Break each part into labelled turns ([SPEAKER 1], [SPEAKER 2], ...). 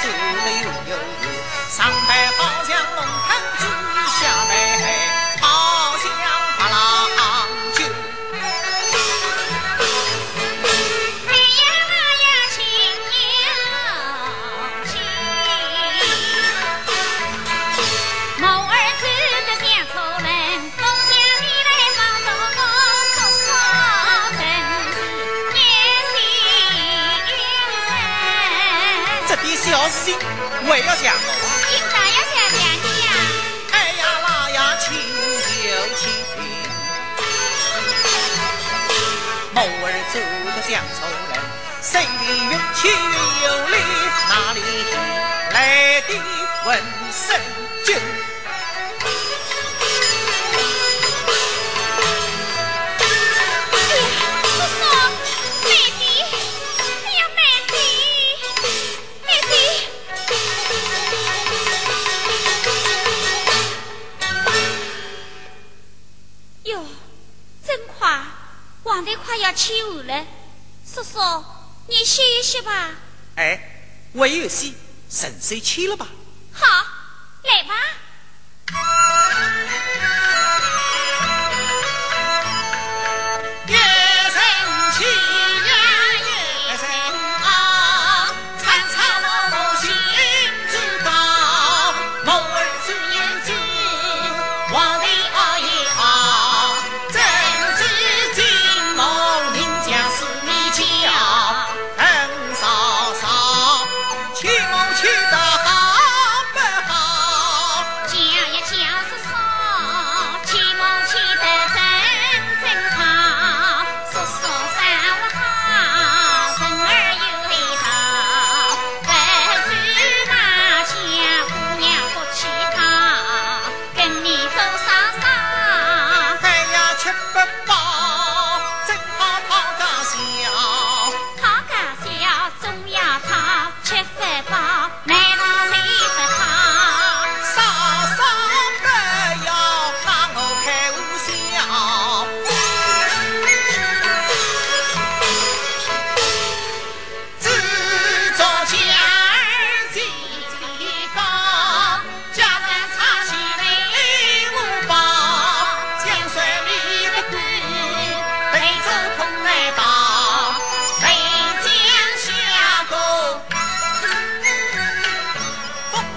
[SPEAKER 1] 做了又有上白好像龙。这点小事情还要讲我啊！
[SPEAKER 2] 应当要想想你呀。
[SPEAKER 1] 哎呀啦呀，亲就亲。某儿走得像仇人，谁里越气越有理？哪里来的闻声酒？
[SPEAKER 2] 起午了。叔叔，你歇一歇吧。
[SPEAKER 1] 哎，我有戏，神仙去了吧？
[SPEAKER 2] 好，来吧。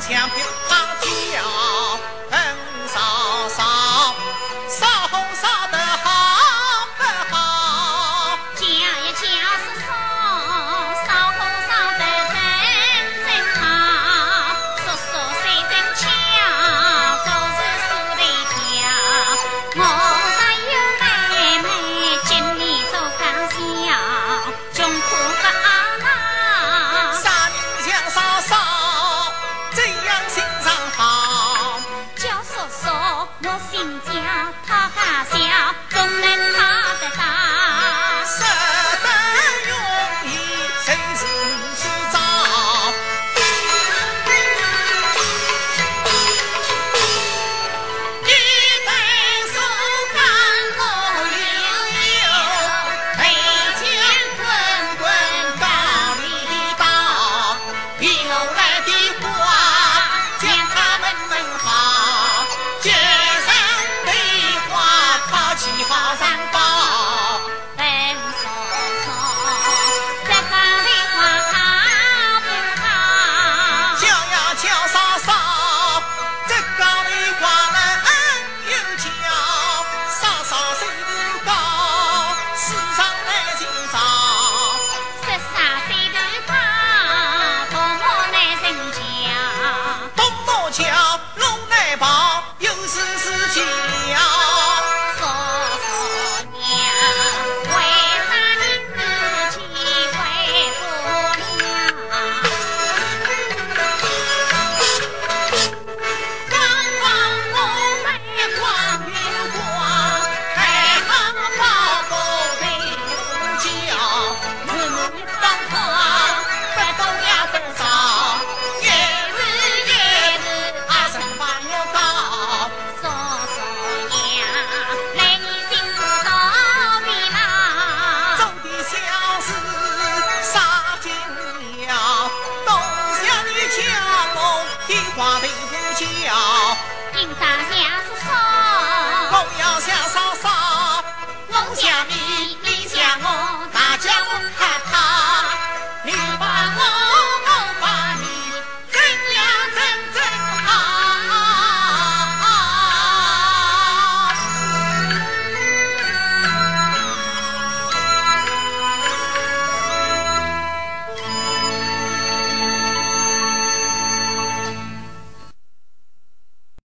[SPEAKER 1] 枪兵啊！
[SPEAKER 2] 听话为父
[SPEAKER 1] 教，应。